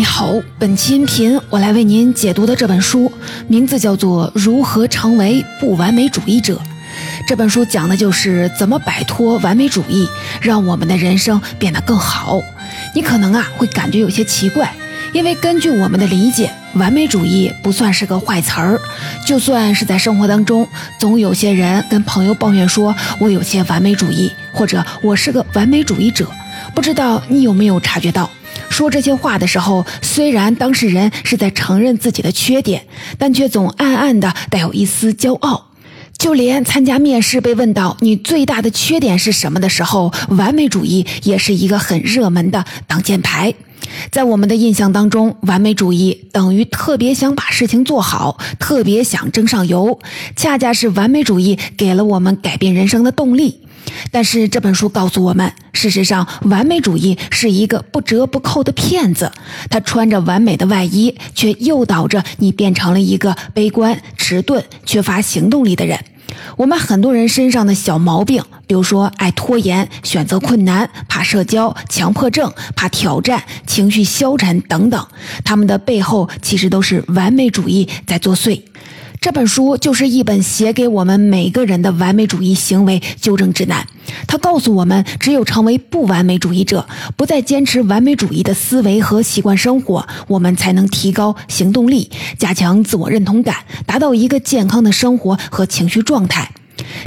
你好，本期音频我来为您解读的这本书名字叫做《如何成为不完美主义者》。这本书讲的就是怎么摆脱完美主义，让我们的人生变得更好。你可能啊会感觉有些奇怪，因为根据我们的理解，完美主义不算是个坏词儿。就算是在生活当中，总有些人跟朋友抱怨说：“我有些完美主义，或者我是个完美主义者。”不知道你有没有察觉到？说这些话的时候，虽然当事人是在承认自己的缺点，但却总暗暗的带有一丝骄傲。就连参加面试被问到你最大的缺点是什么的时候，完美主义也是一个很热门的挡箭牌。在我们的印象当中，完美主义等于特别想把事情做好，特别想争上游。恰恰是完美主义给了我们改变人生的动力。但是这本书告诉我们，事实上，完美主义是一个不折不扣的骗子。他穿着完美的外衣，却诱导着你变成了一个悲观、迟钝、缺乏行动力的人。我们很多人身上的小毛病，比如说爱拖延、选择困难、怕社交、强迫症、怕挑战、情绪消沉等等，他们的背后其实都是完美主义在作祟。这本书就是一本写给我们每个人的完美主义行为纠正指南。它告诉我们，只有成为不完美主义者，不再坚持完美主义的思维和习惯生活，我们才能提高行动力，加强自我认同感，达到一个健康的生活和情绪状态。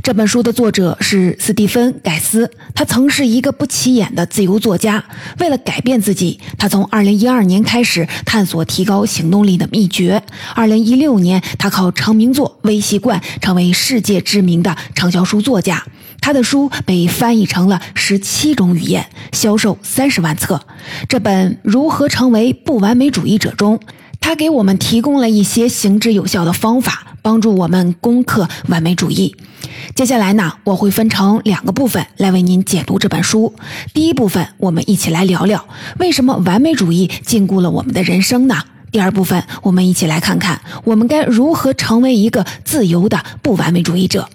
这本书的作者是斯蒂芬·盖斯，他曾是一个不起眼的自由作家。为了改变自己，他从2012年开始探索提高行动力的秘诀。2016年，他靠成名作《微习惯》成为世界知名的畅销书作家。他的书被翻译成了十七种语言，销售三十万册。这本《如何成为不完美主义者》中，他给我们提供了一些行之有效的方法，帮助我们攻克完美主义。接下来呢，我会分成两个部分来为您解读这本书。第一部分，我们一起来聊聊为什么完美主义禁锢了我们的人生呢？第二部分，我们一起来看看我们该如何成为一个自由的不完美主义者。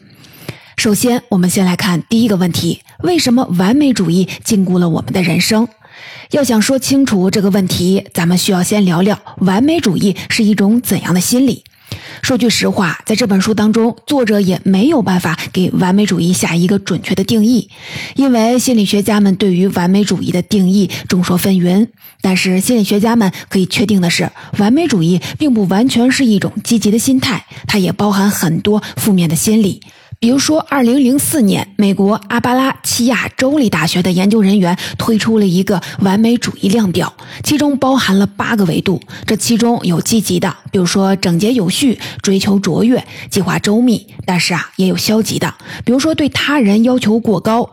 首先，我们先来看第一个问题：为什么完美主义禁锢了我们的人生？要想说清楚这个问题，咱们需要先聊聊完美主义是一种怎样的心理。说句实话，在这本书当中，作者也没有办法给完美主义下一个准确的定义，因为心理学家们对于完美主义的定义众说纷纭。但是，心理学家们可以确定的是，完美主义并不完全是一种积极的心态，它也包含很多负面的心理。比如说，二零零四年，美国阿巴拉契亚州立大学的研究人员推出了一个完美主义量表，其中包含了八个维度。这其中有积极的，比如说整洁有序、追求卓越、计划周密；但是啊，也有消极的，比如说对他人要求过高、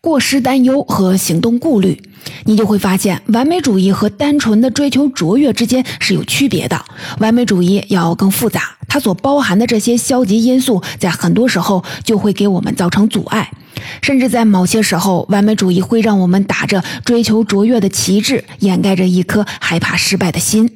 过失担忧和行动顾虑。你就会发现，完美主义和单纯的追求卓越之间是有区别的。完美主义要更复杂，它所包含的这些消极因素，在很多时候就会给我们造成阻碍，甚至在某些时候，完美主义会让我们打着追求卓越的旗帜，掩盖着一颗害怕失败的心。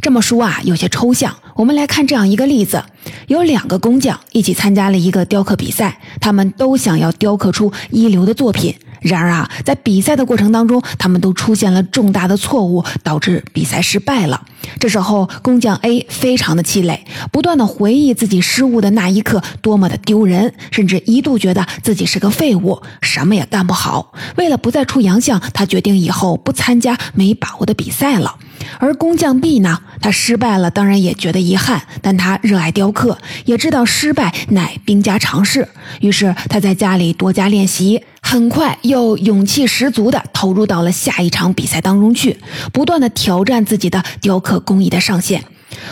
这么说啊，有些抽象。我们来看这样一个例子：有两个工匠一起参加了一个雕刻比赛，他们都想要雕刻出一流的作品。然而啊，在比赛的过程当中，他们都出现了重大的错误，导致比赛失败了。这时候，工匠 A 非常的气馁，不断的回忆自己失误的那一刻多么的丢人，甚至一度觉得自己是个废物，什么也干不好。为了不再出洋相，他决定以后不参加没把握的比赛了。而工匠 B 呢，他失败了，当然也觉得遗憾，但他热爱雕刻，也知道失败乃兵家常事，于是他在家里多加练习。很快又勇气十足地投入到了下一场比赛当中去，不断地挑战自己的雕刻工艺的上限。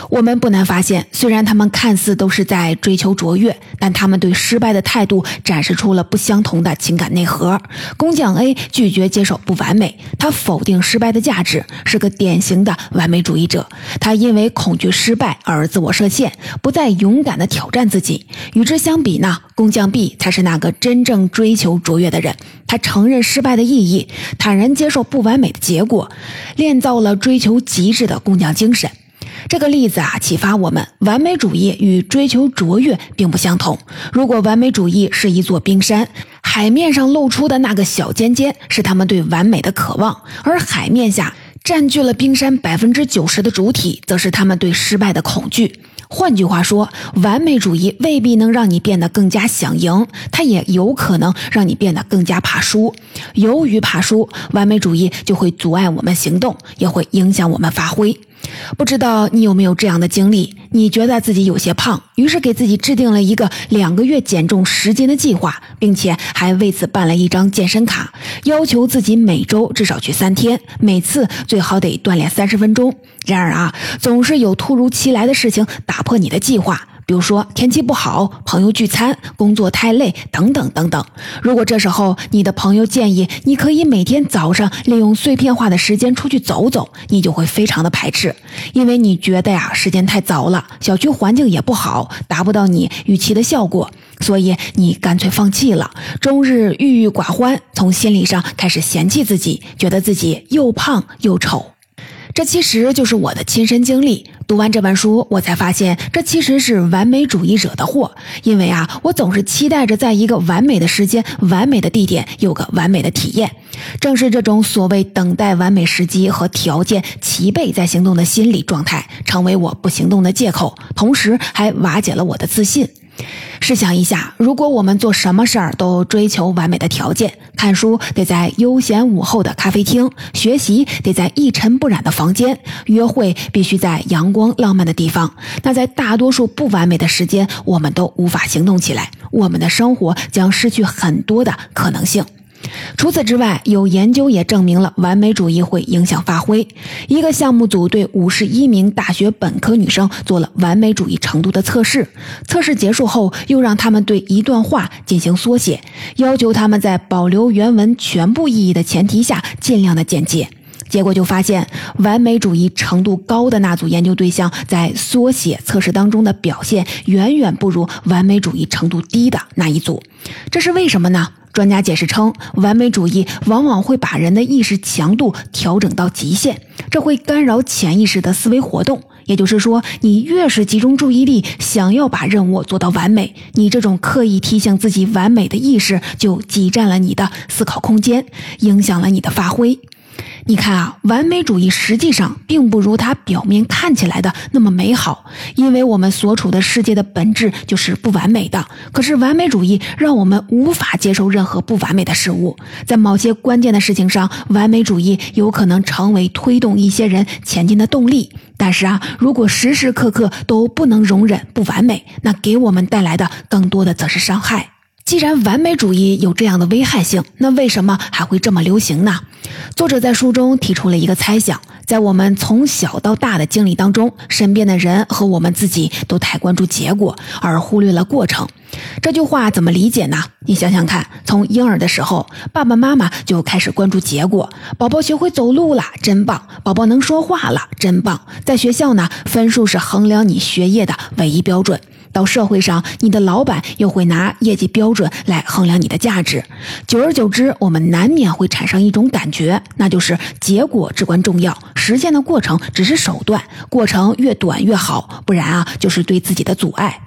我们不难发现，虽然他们看似都是在追求卓越，但他们对失败的态度展示出了不相同的情感内核。工匠 A 拒绝接受不完美，他否定失败的价值，是个典型的完美主义者。他因为恐惧失败而自我设限，不再勇敢地挑战自己。与之相比呢，工匠 B 才是那个真正追求卓越的人。他承认失败的意义，坦然接受不完美的结果，练造了追求极致的工匠精神。这个例子啊，启发我们，完美主义与追求卓越并不相同。如果完美主义是一座冰山，海面上露出的那个小尖尖是他们对完美的渴望，而海面下占据了冰山百分之九十的主体，则是他们对失败的恐惧。换句话说，完美主义未必能让你变得更加想赢，它也有可能让你变得更加怕输。由于怕输，完美主义就会阻碍我们行动，也会影响我们发挥。不知道你有没有这样的经历？你觉得自己有些胖，于是给自己制定了一个两个月减重十斤的计划，并且还为此办了一张健身卡，要求自己每周至少去三天，每次最好得锻炼三十分钟。然而啊，总是有突如其来的事情打破你的计划。比如说天气不好、朋友聚餐、工作太累等等等等。如果这时候你的朋友建议你可以每天早上利用碎片化的时间出去走走，你就会非常的排斥，因为你觉得呀时间太早了，小区环境也不好，达不到你预期的效果，所以你干脆放弃了，终日郁郁寡欢，从心理上开始嫌弃自己，觉得自己又胖又丑。这其实就是我的亲身经历。读完这本书，我才发现这其实是完美主义惹的祸。因为啊，我总是期待着在一个完美的时间、完美的地点有个完美的体验。正是这种所谓等待完美时机和条件齐备再行动的心理状态，成为我不行动的借口，同时还瓦解了我的自信。试想一下，如果我们做什么事儿都追求完美的条件，看书得在悠闲午后的咖啡厅，学习得在一尘不染的房间，约会必须在阳光浪漫的地方，那在大多数不完美的时间，我们都无法行动起来，我们的生活将失去很多的可能性。除此之外，有研究也证明了完美主义会影响发挥。一个项目组对五十一名大学本科女生做了完美主义程度的测试，测试结束后，又让他们对一段话进行缩写，要求他们在保留原文全部意义的前提下尽量的简洁。结果就发现，完美主义程度高的那组研究对象在缩写测试当中的表现远远不如完美主义程度低的那一组。这是为什么呢？专家解释称，完美主义往往会把人的意识强度调整到极限，这会干扰潜意识的思维活动。也就是说，你越是集中注意力，想要把任务做到完美，你这种刻意提醒自己完美的意识就挤占了你的思考空间，影响了你的发挥。你看啊，完美主义实际上并不如它表面看起来的那么美好，因为我们所处的世界的本质就是不完美的。可是完美主义让我们无法接受任何不完美的事物，在某些关键的事情上，完美主义有可能成为推动一些人前进的动力。但是啊，如果时时刻刻都不能容忍不完美，那给我们带来的更多的则是伤害。既然完美主义有这样的危害性，那为什么还会这么流行呢？作者在书中提出了一个猜想：在我们从小到大的经历当中，身边的人和我们自己都太关注结果，而忽略了过程。这句话怎么理解呢？你想想看，从婴儿的时候，爸爸妈妈就开始关注结果：宝宝学会走路了，真棒；宝宝能说话了，真棒。在学校呢，分数是衡量你学业的唯一标准。到社会上，你的老板又会拿业绩标准来衡量你的价值。久而久之，我们难免会产生一种感觉，那就是结果至关重要，实现的过程只是手段，过程越短越好，不然啊，就是对自己的阻碍。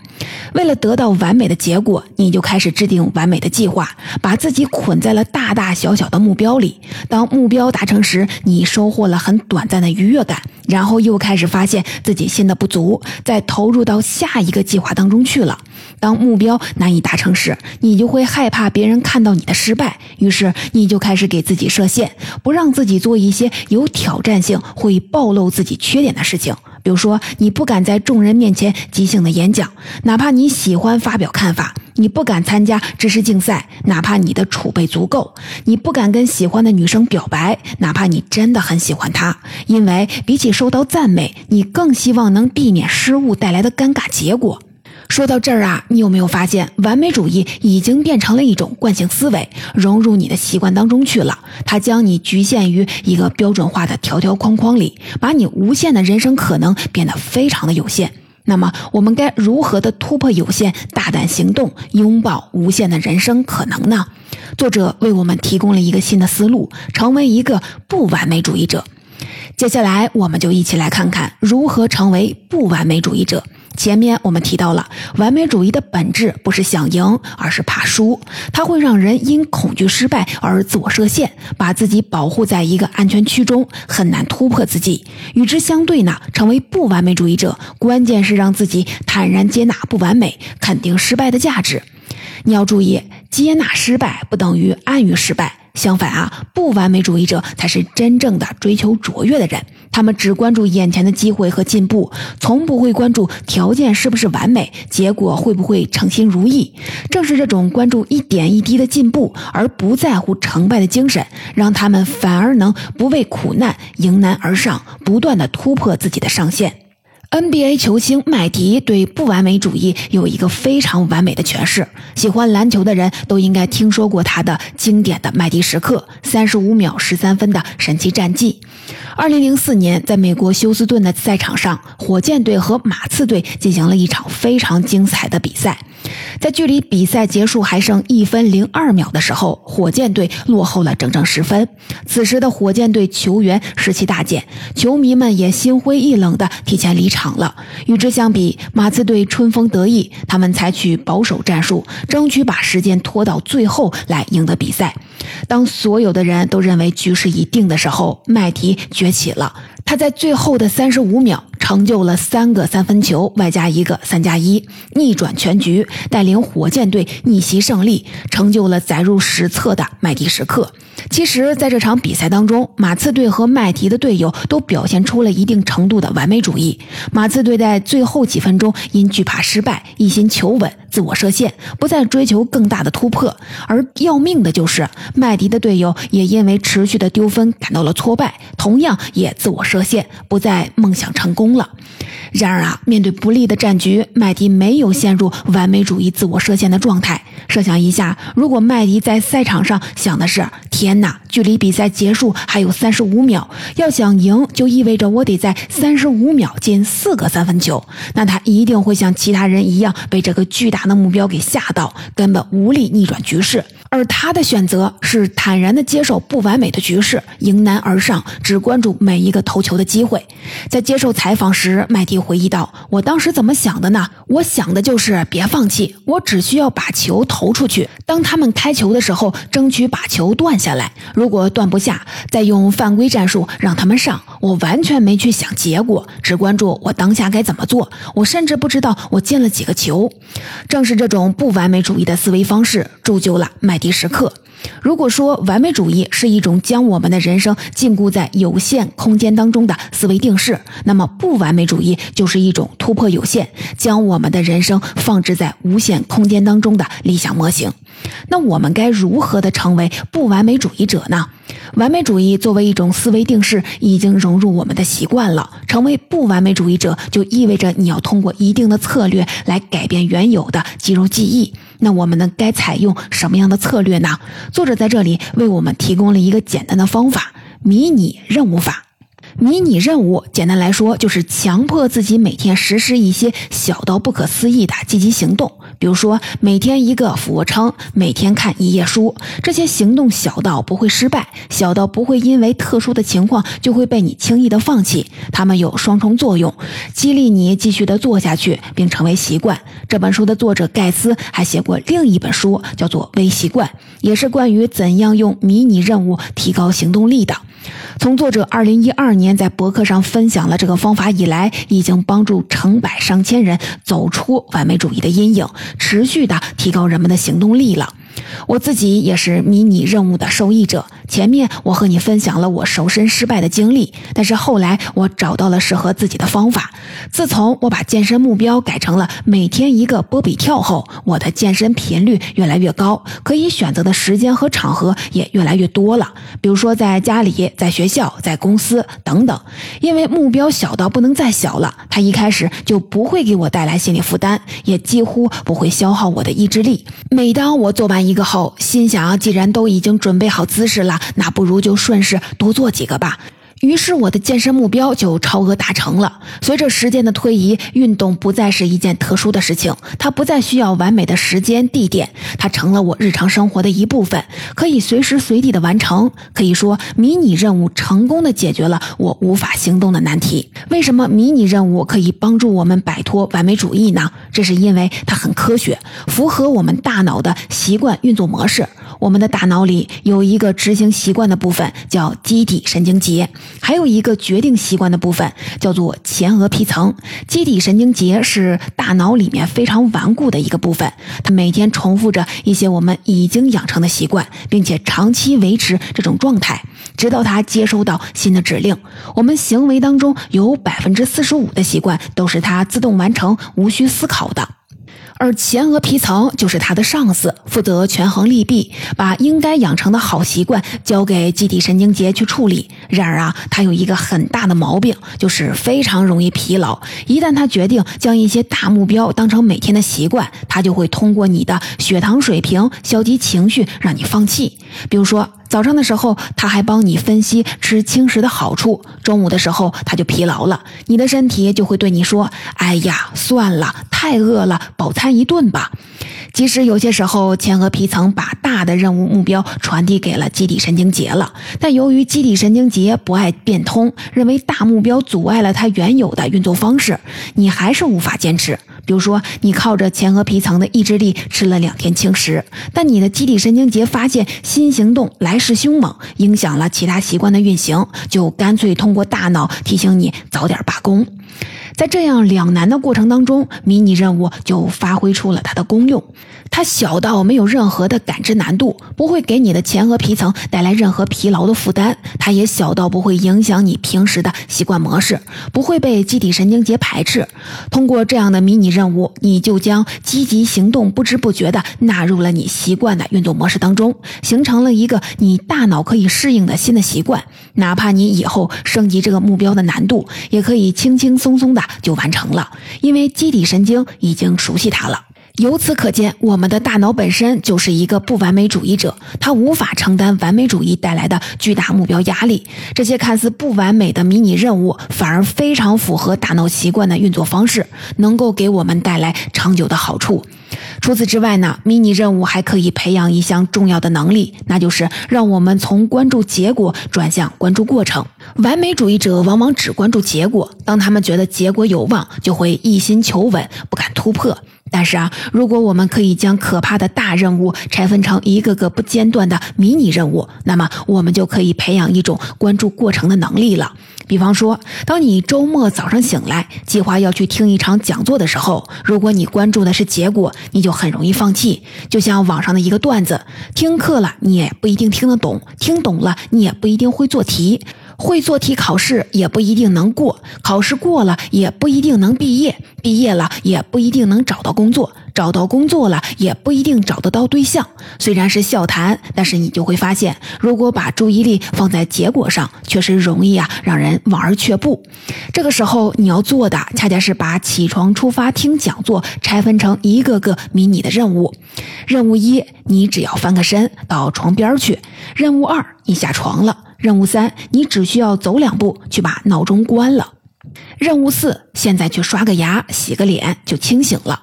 为了得到完美的结果，你就开始制定完美的计划，把自己捆在了大大小小的目标里。当目标达成时，你收获了很短暂的愉悦感，然后又开始发现自己新的不足，再投入到下一个计划当中去了。当目标难以达成时，你就会害怕别人看到你的失败，于是你就开始给自己设限，不让自己做一些有挑战性、会暴露自己缺点的事情。比如说，你不敢在众人面前即兴的演讲，哪怕你喜欢发表看法；你不敢参加知识竞赛，哪怕你的储备足够；你不敢跟喜欢的女生表白，哪怕你真的很喜欢她。因为比起受到赞美，你更希望能避免失误带来的尴尬结果。说到这儿啊，你有没有发现，完美主义已经变成了一种惯性思维，融入你的习惯当中去了？它将你局限于一个标准化的条条框框里，把你无限的人生可能变得非常的有限。那么，我们该如何的突破有限，大胆行动，拥抱无限的人生可能呢？作者为我们提供了一个新的思路，成为一个不完美主义者。接下来，我们就一起来看看如何成为不完美主义者。前面我们提到了，完美主义的本质不是想赢，而是怕输。它会让人因恐惧失败而自我设限，把自己保护在一个安全区中，很难突破自己。与之相对呢，成为不完美主义者，关键是让自己坦然接纳不完美，肯定失败的价值。你要注意，接纳失败不等于安于失败。相反啊，不完美主义者才是真正的追求卓越的人。他们只关注眼前的机会和进步，从不会关注条件是不是完美，结果会不会称心如意。正是这种关注一点一滴的进步，而不在乎成败的精神，让他们反而能不畏苦难，迎难而上，不断的突破自己的上限。NBA 球星麦迪对不完美主义有一个非常完美的诠释。喜欢篮球的人都应该听说过他的经典的麦迪时刻——三十五秒十三分的神奇战绩。二零零四年，在美国休斯顿的赛场上，火箭队和马刺队进行了一场非常精彩的比赛。在距离比赛结束还剩一分零二秒的时候，火箭队落后了整整十分。此时的火箭队球员士气大减，球迷们也心灰意冷的提前离场了。与之相比，马刺队春风得意，他们采取保守战术，争取把时间拖到最后来赢得比赛。当所有的人都认为局势已定的时候，麦迪崛起了。他在最后的三十五秒成就了三个三分球，外加一个三加一，逆转全局，带领火箭队逆袭胜利，成就了载入史册的麦迪时刻。其实，在这场比赛当中，马刺队和麦迪的队友都表现出了一定程度的完美主义。马刺队在最后几分钟因惧怕失败，一心求稳，自我设限，不再追求更大的突破。而要命的就是，麦迪的队友也因为持续的丢分感到了挫败，同样也自我设限，不再梦想成功了。然而啊，面对不利的战局，麦迪没有陷入完美主义、自我设限的状态。设想一下，如果麦迪在赛场上想的是“天哪，距离比赛结束还有三十五秒，要想赢就意味着我得在三十五秒进四个三分球”，那他一定会像其他人一样被这个巨大的目标给吓到，根本无力逆转局势。而他的选择是坦然地接受不完美的局势，迎难而上，只关注每一个投球的机会。在接受采访时，麦迪回忆道：“我当时怎么想的呢？我想的就是别放弃，我只需要把球投出去。当他们开球的时候，争取把球断下来。如果断不下，再用犯规战术让他们上。我完全没去想结果，只关注我当下该怎么做。我甚至不知道我进了几个球。正是这种不完美主义的思维方式，铸就了麦。”迪时刻，如果说完美主义是一种将我们的人生禁锢在有限空间当中的思维定式，那么不完美主义就是一种突破有限，将我们的人生放置在无限空间当中的理想模型。那我们该如何的成为不完美主义者呢？完美主义作为一种思维定式，已经融入我们的习惯了。成为不完美主义者，就意味着你要通过一定的策略来改变原有的肌肉记忆。那我们呢？该采用什么样的策略呢？作者在这里为我们提供了一个简单的方法——迷你任务法。迷你任务，简单来说就是强迫自己每天实施一些小到不可思议的积极行动。比如说，每天一个俯卧撑，每天看一页书。这些行动小到不会失败，小到不会因为特殊的情况就会被你轻易的放弃。它们有双重作用，激励你继续的做下去，并成为习惯。这本书的作者盖斯还写过另一本书，叫做《微习惯》，也是关于怎样用迷你任务提高行动力的。从作者二零一二年在博客上分享了这个方法以来，已经帮助成百上千人走出完美主义的阴影，持续的提高人们的行动力了。我自己也是迷你任务的受益者。前面我和你分享了我瘦身失败的经历，但是后来我找到了适合自己的方法。自从我把健身目标改成了每天一个波比跳后，我的健身频率越来越高，可以选择的时间和场合也越来越多了。比如说在家里、在学校、在公司等等。因为目标小到不能再小了，它一开始就不会给我带来心理负担，也几乎不会消耗我的意志力。每当我做完一个后，心想既然都已经准备好姿势了。那不如就顺势多做几个吧。于是我的健身目标就超额达成了。随着时间的推移，运动不再是一件特殊的事情，它不再需要完美的时间地点，它成了我日常生活的一部分，可以随时随地的完成。可以说，迷你任务成功的解决了我无法行动的难题。为什么迷你任务可以帮助我们摆脱完美主义呢？这是因为它很科学，符合我们大脑的习惯运作模式。我们的大脑里有一个执行习惯的部分，叫基底神经节，还有一个决定习惯的部分，叫做前额皮层。基底神经节是大脑里面非常顽固的一个部分，它每天重复着一些我们已经养成的习惯，并且长期维持这种状态，直到它接收到新的指令。我们行为当中有百分之四十五的习惯都是它自动完成，无需思考的。而前额皮层就是他的上司，负责权衡利弊，把应该养成的好习惯交给基底神经节去处理。然而啊，他有一个很大的毛病，就是非常容易疲劳。一旦他决定将一些大目标当成每天的习惯，他就会通过你的血糖水平、消极情绪让你放弃。比如说。早上的时候，他还帮你分析吃轻食的好处；中午的时候，他就疲劳了，你的身体就会对你说：“哎呀，算了，太饿了，饱餐一顿吧。”即使有些时候，前额皮层把大的任务目标传递给了基底神经节了，但由于基底神经节不爱变通，认为大目标阻碍了它原有的运作方式，你还是无法坚持。比如说，你靠着前额皮层的意志力吃了两天轻食，但你的基底神经节发现新行动来势凶猛，影响了其他习惯的运行，就干脆通过大脑提醒你早点罢工。在这样两难的过程当中，迷你任务就发挥出了它的功用。它小到没有任何的感知难度，不会给你的前额皮层带来任何疲劳的负担；它也小到不会影响你平时的习惯模式，不会被机体神经节排斥。通过这样的迷你任务，你就将积极行动不知不觉地纳入了你习惯的运动模式当中，形成了一个你大脑可以适应的新的习惯。哪怕你以后升级这个目标的难度，也可以轻轻松松的就完成了，因为基底神经已经熟悉它了。由此可见，我们的大脑本身就是一个不完美主义者，它无法承担完美主义带来的巨大目标压力。这些看似不完美的迷你任务，反而非常符合大脑习惯的运作方式，能够给我们带来长久的好处。除此之外呢，迷你任务还可以培养一项重要的能力，那就是让我们从关注结果转向关注过程。完美主义者往往只关注结果，当他们觉得结果有望，就会一心求稳，不敢突破。但是啊，如果我们可以将可怕的大任务拆分成一个个不间断的迷你任务，那么我们就可以培养一种关注过程的能力了。比方说，当你周末早上醒来，计划要去听一场讲座的时候，如果你关注的是结果，你就很容易放弃。就像网上的一个段子：听课了，你也不一定听得懂；听懂了，你也不一定会做题。会做题考试也不一定能过，考试过了也不一定能毕业，毕业了也不一定能找到工作，找到工作了也不一定找得到对象。虽然是笑谈，但是你就会发现，如果把注意力放在结果上，确实容易啊让人望而却步。这个时候你要做的，恰恰是把起床出发听讲座拆分成一个个迷你的任务。任务一，你只要翻个身到床边去；任务二，你下床了。任务三，你只需要走两步去把闹钟关了。任务四，现在去刷个牙、洗个脸就清醒了。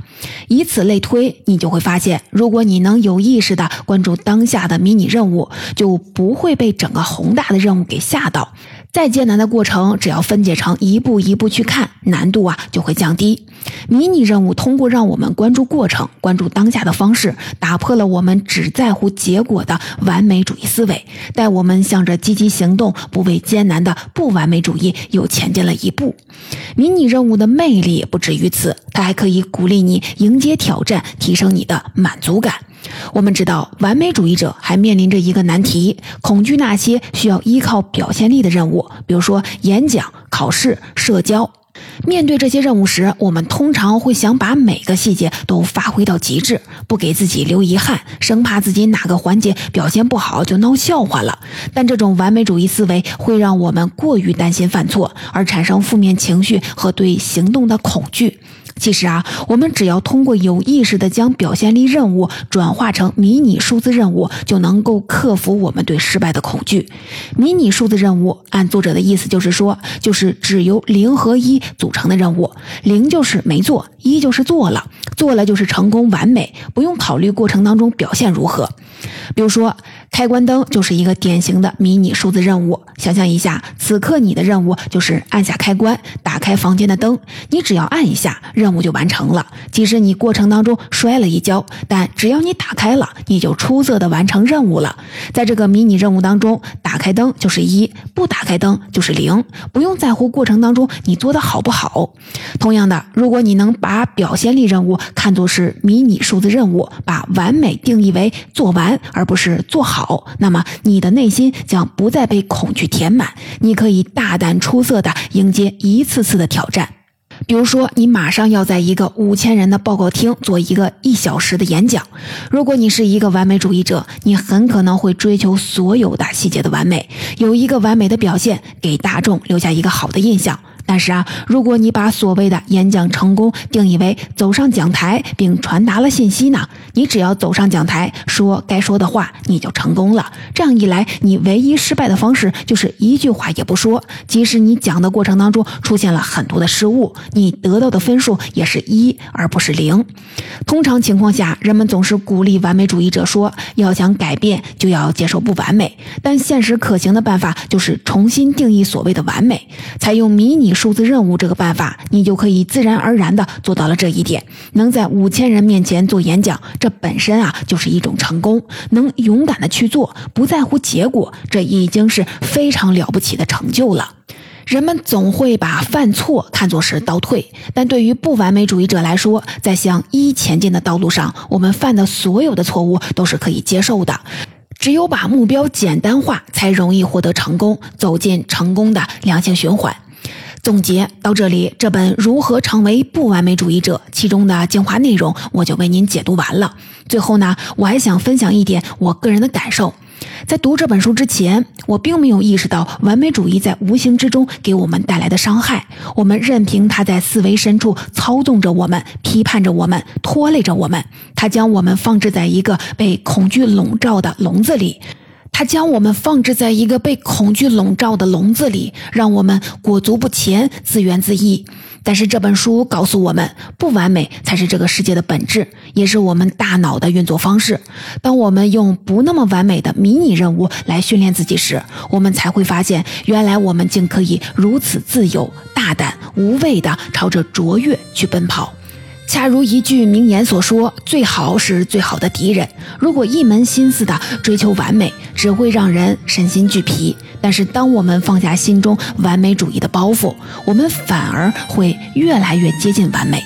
以此类推，你就会发现，如果你能有意识的关注当下的迷你任务，就不会被整个宏大的任务给吓到。再艰难的过程，只要分解成一步一步去看，难度啊就会降低。迷你任务通过让我们关注过程、关注当下的方式，打破了我们只在乎结果的完美主义思维，带我们向着积极行动、不畏艰难的不完美主义又前进了一步。迷你任务的魅力不止于此，它还可以鼓励你迎接挑战，提升你的满足感。我们知道，完美主义者还面临着一个难题：恐惧那些需要依靠表现力的任务，比如说演讲、考试、社交。面对这些任务时，我们通常会想把每个细节都发挥到极致，不给自己留遗憾，生怕自己哪个环节表现不好就闹笑话了。但这种完美主义思维会让我们过于担心犯错，而产生负面情绪和对行动的恐惧。其实啊，我们只要通过有意识的将表现力任务转化成迷你数字任务，就能够克服我们对失败的恐惧。迷你数字任务，按作者的意思就是说，就是只由零和一组成的任务。零就是没做，一就是做了，做了就是成功完美，不用考虑过程当中表现如何。比如说，开关灯就是一个典型的迷你数字任务。想象一下，此刻你的任务就是按下开关，打开房间的灯。你只要按一下，任务就完成了。即使你过程当中摔了一跤，但只要你打开了，你就出色的完成任务了。在这个迷你任务当中，打开灯就是一，不打开灯就是零，不用在乎过程当中你做的好不好。同样的，如果你能把把表现力任务看作是迷你数字任务，把完美定义为做完而不是做好，那么你的内心将不再被恐惧填满，你可以大胆出色的迎接一次次的挑战。比如说，你马上要在一个五千人的报告厅做一个一小时的演讲，如果你是一个完美主义者，你很可能会追求所有的细节的完美，有一个完美的表现，给大众留下一个好的印象。但是啊，如果你把所谓的演讲成功定义为走上讲台并传达了信息呢？你只要走上讲台说该说的话，你就成功了。这样一来，你唯一失败的方式就是一句话也不说。即使你讲的过程当中出现了很多的失误，你得到的分数也是一而不是零。通常情况下，人们总是鼓励完美主义者说，要想改变就要接受不完美。但现实可行的办法就是重新定义所谓的完美，采用迷你。数字任务这个办法，你就可以自然而然的做到了这一点。能在五千人面前做演讲，这本身啊就是一种成功。能勇敢的去做，不在乎结果，这已经是非常了不起的成就了。人们总会把犯错看作是倒退，但对于不完美主义者来说，在向一前进的道路上，我们犯的所有的错误都是可以接受的。只有把目标简单化，才容易获得成功，走进成功的良性循环。总结到这里，这本《如何成为不完美主义者》其中的精华内容，我就为您解读完了。最后呢，我还想分享一点我个人的感受。在读这本书之前，我并没有意识到完美主义在无形之中给我们带来的伤害。我们任凭它在思维深处操纵着我们，批判着我们，拖累着我们。它将我们放置在一个被恐惧笼罩的笼子里。他将我们放置在一个被恐惧笼罩的笼子里，让我们裹足不前、自怨自艾。但是这本书告诉我们，不完美才是这个世界的本质，也是我们大脑的运作方式。当我们用不那么完美的迷你任务来训练自己时，我们才会发现，原来我们竟可以如此自由、大胆、无畏地朝着卓越去奔跑。恰如一句名言所说：“最好是最好的敌人。”如果一门心思的追求完美，只会让人身心俱疲。但是，当我们放下心中完美主义的包袱，我们反而会越来越接近完美。